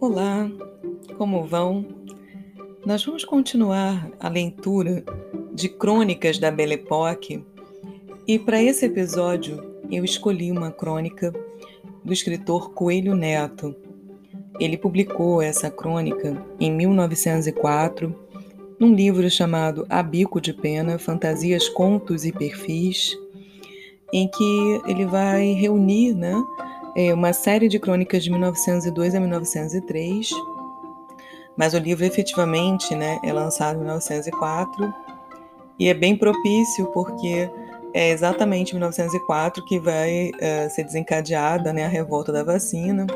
Olá, como vão? Nós vamos continuar a leitura de Crônicas da Belle Époque e para esse episódio eu escolhi uma crônica do escritor Coelho Neto. Ele publicou essa crônica em 1904 num livro chamado A Bico de Pena: Fantasias, Contos e Perfis, em que ele vai reunir, né? É uma série de crônicas de 1902 a 1903, mas o livro efetivamente né, é lançado em 1904 e é bem propício porque é exatamente em 1904 que vai uh, ser desencadeada né, a revolta da vacina,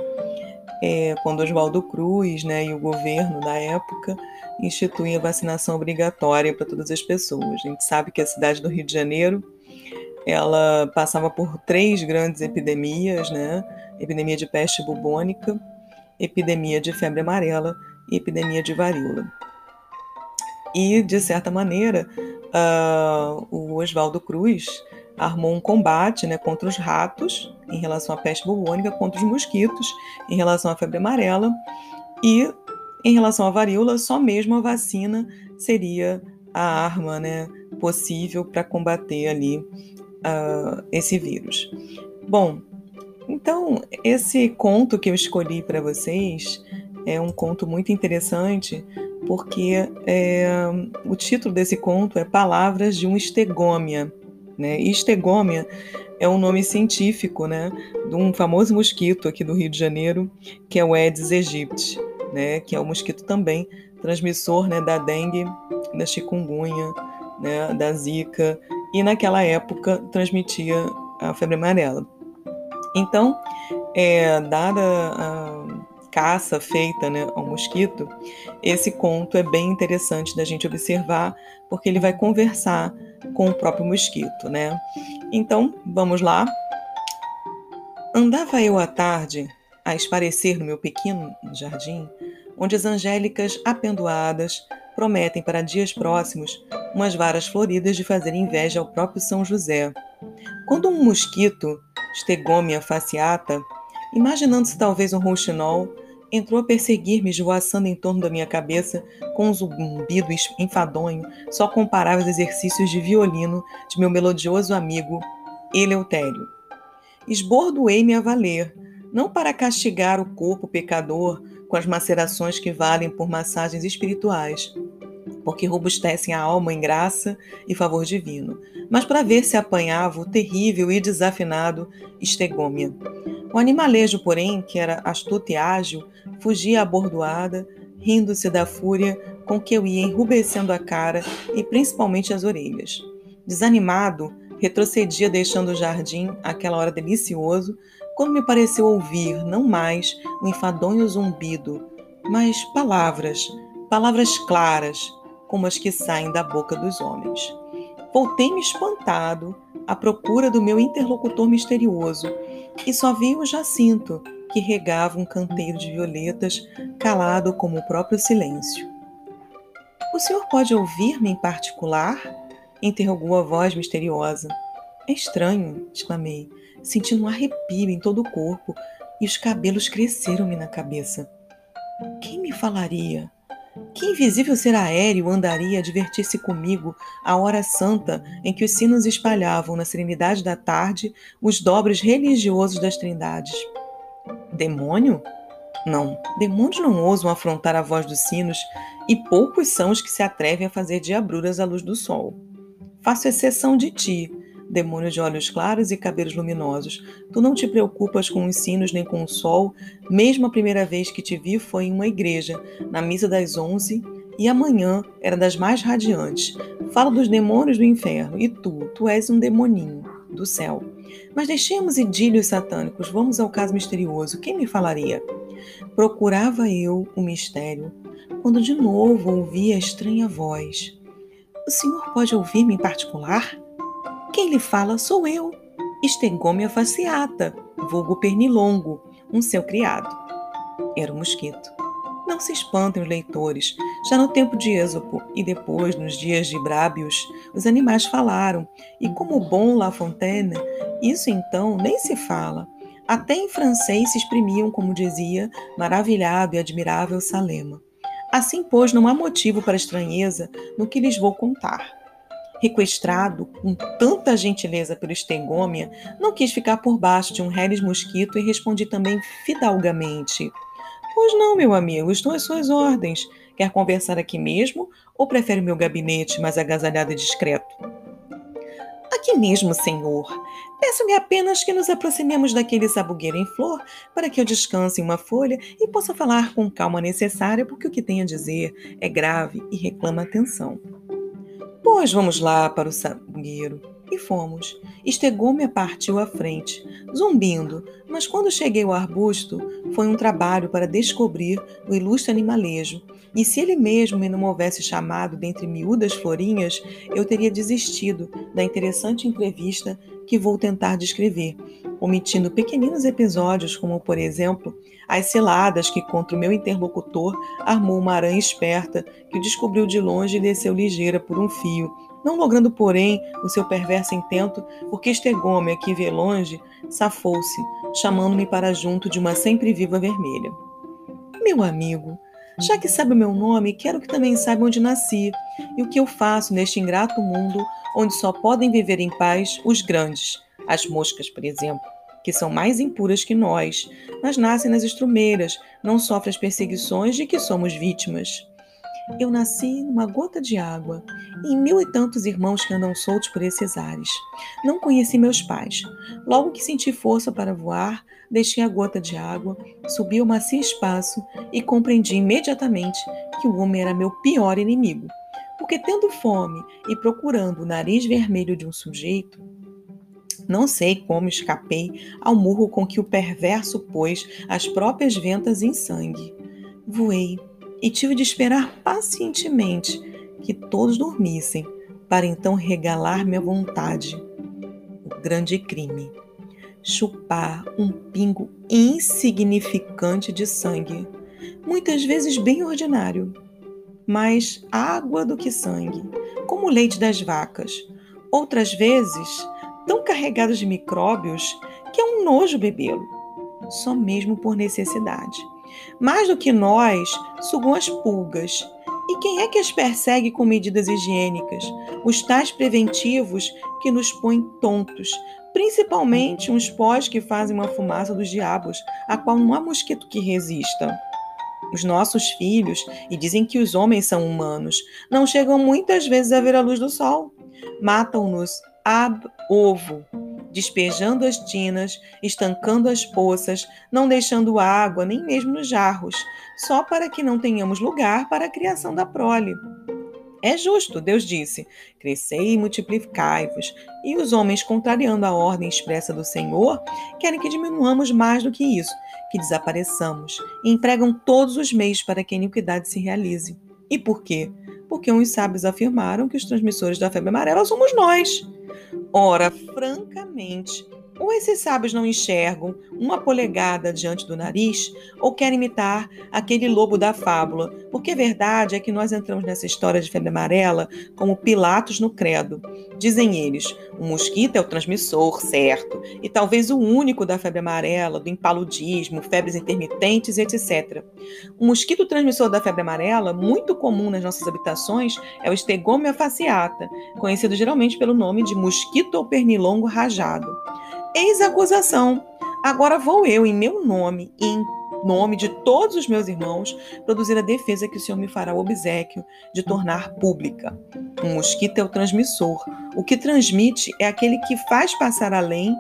é, quando Oswaldo Cruz né, e o governo da época instituem a vacinação obrigatória para todas as pessoas. A gente sabe que a cidade do Rio de Janeiro ela passava por três grandes epidemias, né? Epidemia de peste bubônica, epidemia de febre amarela e epidemia de varíola. E, de certa maneira, uh, o Oswaldo Cruz armou um combate né, contra os ratos em relação à peste bubônica, contra os mosquitos em relação à febre amarela e em relação à varíola, só mesmo a vacina seria a arma né, possível para combater ali uh, esse vírus. Bom, então esse conto que eu escolhi para vocês é um conto muito interessante porque é, o título desse conto é Palavras de um Estegômia. Né? Estegômia é um nome científico né, de um famoso mosquito aqui do Rio de Janeiro, que é o Aedes aegypti, né, que é o mosquito também transmissor né, da dengue, da chikungunya, né, da zika e naquela época transmitia a febre amarela. Então, é, dada a caça feita né, ao mosquito, esse conto é bem interessante da gente observar, porque ele vai conversar com o próprio mosquito. Né? Então, vamos lá. Andava eu à tarde a esparecer no meu pequeno jardim, onde as angélicas apendoadas prometem para dias próximos umas varas floridas de fazer inveja ao próprio São José. Quando um mosquito, Stegomia fasciata, imaginando-se talvez um rouxinol, entrou a perseguir-me, esvoaçando em torno da minha cabeça com um zumbido enfadonho, só comparável aos exercícios de violino de meu melodioso amigo Eleutério. Esbordoei-me a valer, não para castigar o corpo pecador com as macerações que valem por massagens espirituais, porque robustecem a alma em graça e favor divino, mas para ver se apanhava o terrível e desafinado estegômia. O animalejo, porém, que era astuto e ágil, fugia abordoada, rindo-se da fúria com que eu ia enrubescendo a cara e principalmente as orelhas. Desanimado, retrocedia deixando o jardim, àquela hora delicioso, quando me pareceu ouvir, não mais um enfadonho zumbido, mas palavras, palavras claras, como as que saem da boca dos homens. Voltei-me espantado à procura do meu interlocutor misterioso e só vi o Jacinto, que regava um canteiro de violetas, calado como o próprio silêncio. O senhor pode ouvir-me em particular? interrogou a voz misteriosa. É estranho, exclamei, sentindo um arrepio em todo o corpo e os cabelos cresceram-me na cabeça. Quem me falaria? Que invisível ser aéreo andaria a divertir-se comigo à hora santa em que os sinos espalhavam na serenidade da tarde os dobres religiosos das trindades? Demônio? Não, demônios não ousam afrontar a voz dos sinos e poucos são os que se atrevem a fazer diabruras à luz do sol. Faço exceção de ti, demônio de olhos claros e cabelos luminosos. Tu não te preocupas com os sinos nem com o sol. Mesmo a primeira vez que te vi foi em uma igreja, na missa das onze, e amanhã era das mais radiantes. Falo dos demônios do inferno, e tu, tu és um demoninho do céu. Mas deixemos idílios satânicos, vamos ao caso misterioso. Quem me falaria? Procurava eu o mistério, quando de novo ouvi a estranha voz. O senhor pode ouvir-me em particular? Quem lhe fala sou eu, Estengômia fasciata, vulgo pernilongo, um seu criado. Era o mosquito. Não se espantem os leitores. Já no tempo de Êxopo e depois, nos dias de Brábios, os animais falaram, e como bom La Fontaine, isso então nem se fala. Até em francês se exprimiam, como dizia, maravilhado e admirável Salema. Assim, pois, não há motivo para estranheza no que lhes vou contar. Requestrado com tanta gentileza pelo Estegômia, não quis ficar por baixo de um reles mosquito e respondi também fidalgamente: Pois não, meu amigo, estou às suas ordens. Quer conversar aqui mesmo ou prefere meu gabinete mais agasalhado e discreto? Aqui mesmo, senhor. Peço-lhe apenas que nos aproximemos daquele sabugueiro em flor para que eu descanse em uma folha e possa falar com calma necessária, porque o que tenho a dizer é grave e reclama atenção. Pois vamos lá para o sabugueiro. E fomos. Estegômia partiu à frente, zumbindo, mas quando cheguei ao arbusto, foi um trabalho para descobrir o ilustre animalejo. E se ele mesmo me não houvesse chamado dentre miúdas florinhas, eu teria desistido da interessante entrevista que vou tentar descrever, omitindo pequeninos episódios, como, por exemplo, as ciladas que contra o meu interlocutor armou uma aranha esperta que descobriu de longe e desceu ligeira por um fio, não logrando, porém, o seu perverso intento, porque Estegômia, que vê longe, safou-se, chamando-me para junto de uma sempre viva vermelha. Meu amigo, já que sabe o meu nome, quero que também saiba onde nasci e o que eu faço neste ingrato mundo onde só podem viver em paz os grandes, as moscas, por exemplo, que são mais impuras que nós, mas nascem nas estrumeiras, não sofrem as perseguições de que somos vítimas. Eu nasci numa gota de água, e em mil e tantos irmãos que andam soltos por esses ares. Não conheci meus pais. Logo que senti força para voar, deixei a gota de água, subi o macio espaço e compreendi imediatamente que o homem era meu pior inimigo. Porque, tendo fome e procurando o nariz vermelho de um sujeito, não sei como escapei ao murro com que o perverso pôs as próprias ventas em sangue. Voei e tive de esperar pacientemente que todos dormissem, para então regalar minha vontade. O grande crime: chupar um pingo insignificante de sangue, muitas vezes bem ordinário, mais água do que sangue, como o leite das vacas, outras vezes tão carregados de micróbios que é um nojo bebê-lo, só mesmo por necessidade. Mais do que nós, sugam as pulgas. E quem é que as persegue com medidas higiênicas? Os tais preventivos que nos põem tontos, principalmente uns pós que fazem uma fumaça dos diabos, a qual não há mosquito que resista. Os nossos filhos, e dizem que os homens são humanos, não chegam muitas vezes a ver a luz do sol. Matam-nos ab ovo, despejando as tinas, estancando as poças, não deixando água nem mesmo nos jarros, só para que não tenhamos lugar para a criação da prole. É justo, Deus disse: crescei e multiplicai-vos. E os homens, contrariando a ordem expressa do Senhor, querem que diminuamos mais do que isso, que desapareçamos, e empregam todos os meios para que a iniquidade se realize. E por quê? Porque uns sábios afirmaram que os transmissores da febre amarela somos nós. Ora, francamente, ou esses sábios não enxergam uma polegada diante do nariz, ou querem imitar aquele lobo da fábula, porque a verdade é que nós entramos nessa história de febre amarela como Pilatos no credo. Dizem eles, o mosquito é o transmissor, certo, e talvez o único da febre amarela, do impaludismo, febres intermitentes, etc. O mosquito transmissor da febre amarela, muito comum nas nossas habitações, é o Stegomia fasciata, conhecido geralmente pelo nome de mosquito ou pernilongo rajado. Eis a acusação. Agora vou eu, em meu nome e em nome de todos os meus irmãos, produzir a defesa que o Senhor me fará o obsequio de tornar pública. Um mosquito é o transmissor. O que transmite é aquele que faz passar além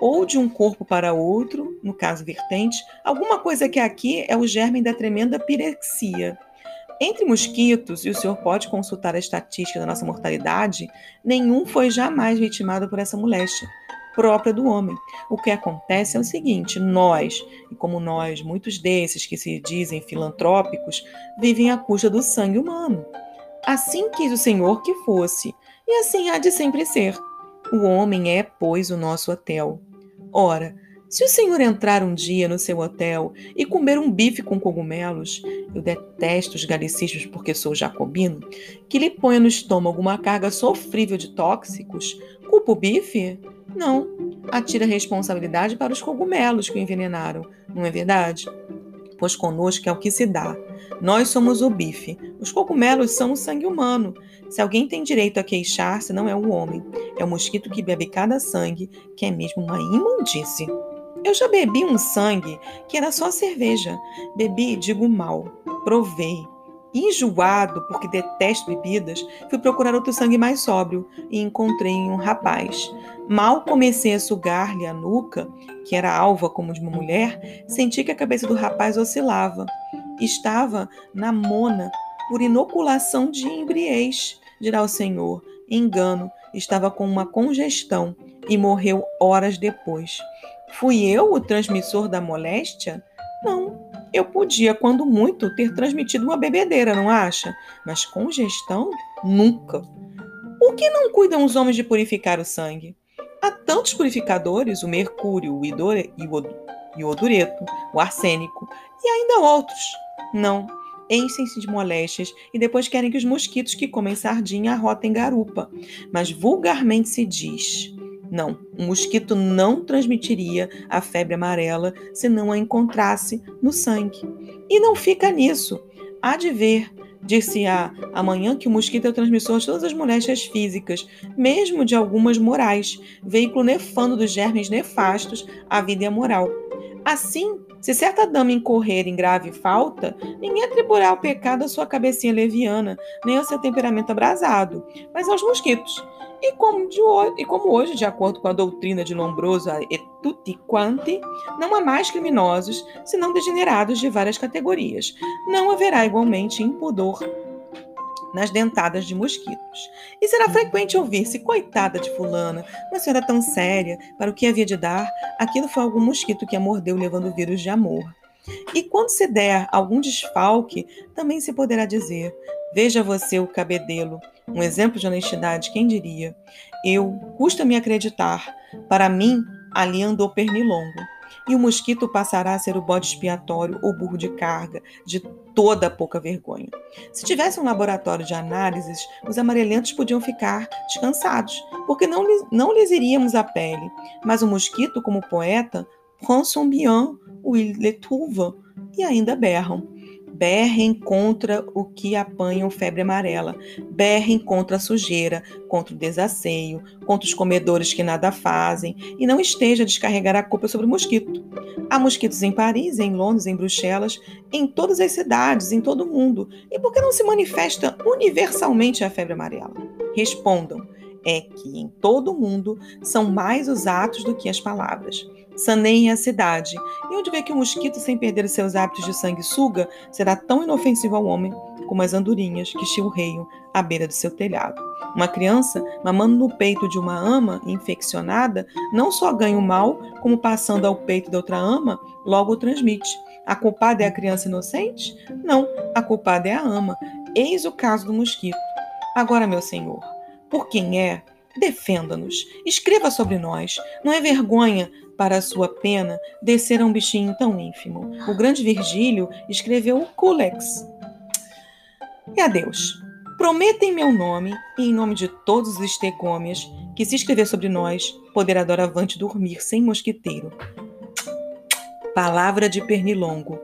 ou de um corpo para outro, no caso vertente, alguma coisa que aqui é o germe da tremenda pirexia. Entre mosquitos, e o senhor pode consultar a estatística da nossa mortalidade, nenhum foi jamais vitimado por essa moléstia própria do homem. O que acontece é o seguinte: nós, e como nós, muitos desses que se dizem filantrópicos, vivem à custa do sangue humano. Assim quis o Senhor que fosse, e assim há de sempre ser. O homem é, pois, o nosso hotel. Ora, Se o senhor entrar um dia no seu hotel e comer um bife com cogumelos, eu detesto os galicismos porque sou jacobino, que lhe ponha no estômago uma carga sofrível de tóxicos, culpa o bife? Não. Atira a responsabilidade para os cogumelos que o envenenaram, não é verdade? Pois conosco é o que se dá. Nós somos o bife. Os cogumelos são o sangue humano. Se alguém tem direito a queixar-se, não é o homem. É o mosquito que bebe cada sangue, que é mesmo uma imundície. Eu já bebi um sangue que era só cerveja. Bebi, digo mal. Provei. Enjoado, porque detesto bebidas, fui procurar outro sangue mais sóbrio e encontrei um rapaz. Mal comecei a sugar-lhe a nuca, que era alva como de uma mulher, senti que a cabeça do rapaz oscilava. Estava na mona por inoculação de embriez, dirá o Senhor. Engano, estava com uma congestão e morreu horas depois. Fui eu o transmissor da moléstia? Não. Eu podia, quando muito, ter transmitido uma bebedeira, não acha? Mas congestão? Nunca. Por que não cuidam os homens de purificar o sangue? Há tantos purificadores, o mercúrio, o iodureto, o arsênico e ainda outros. Não, enchem-se de moléstias e depois querem que os mosquitos que comem sardinha arrotem garupa. Mas vulgarmente se diz não, o mosquito não transmitiria a febre amarela se não a encontrasse no sangue. E não fica nisso. Há de ver, dir-se-á amanhã que o mosquito é o transmissor de todas as moléstias físicas, mesmo de algumas morais, veículo nefando dos germes nefastos à vida e à moral. Assim, se certa dama incorrer em grave falta, ninguém atribuirá o pecado à sua cabecinha leviana, nem ao seu temperamento abrasado, mas aos mosquitos e como, de, e como hoje, de acordo com a doutrina de Lombroso et tutti quanti, não há mais criminosos, senão degenerados de várias categorias. Não haverá igualmente impudor nas dentadas de mosquitos. E será frequente ouvir-se, coitada de fulana, uma senhora tão séria, para o que havia de dar, aquilo foi algum mosquito que a mordeu levando o vírus de amor. E quando se der algum desfalque, também se poderá dizer: Veja você o cabedelo, um exemplo de honestidade, quem diria? Eu, custa-me acreditar, para mim, ali andou pernilongo. E o mosquito passará a ser o bode expiatório ou burro de carga de toda a pouca vergonha. Se tivesse um laboratório de análises, os amarelentos podiam ficar descansados, porque não, não lhes iríamos a pele. Mas o mosquito, como poeta, prend son bien, ou il le trouve, e ainda berram berrem contra o que apanham febre amarela, berrem contra a sujeira, contra o desasseio, contra os comedores que nada fazem, e não esteja a descarregar a culpa sobre o mosquito. Há mosquitos em Paris, em Londres, em Bruxelas, em todas as cidades, em todo o mundo. E por que não se manifesta universalmente a febre amarela? Respondam, é que em todo o mundo são mais os atos do que as palavras saneiem a cidade. E onde vê que o mosquito, sem perder seus hábitos de sanguessuga, será tão inofensivo ao homem como as andorinhas que chilreiam à beira do seu telhado. Uma criança mamando no peito de uma ama infeccionada não só ganha o mal, como passando ao peito da outra ama, logo o transmite. A culpada é a criança inocente? Não, a culpada é a ama. Eis o caso do mosquito. Agora, meu senhor, por quem é? Defenda-nos, escreva sobre nós. Não é vergonha para sua pena descer a um bichinho tão ínfimo. O grande Virgílio escreveu o Culex. E adeus. Prometem meu nome e em nome de todos os estegômias que se escrever sobre nós, poderá doravante dormir sem mosquiteiro. Palavra de pernilongo.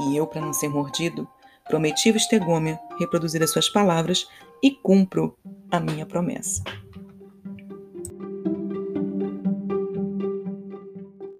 E eu, para não ser mordido, prometi ao estegômia reproduzir as suas palavras e cumpro a minha promessa.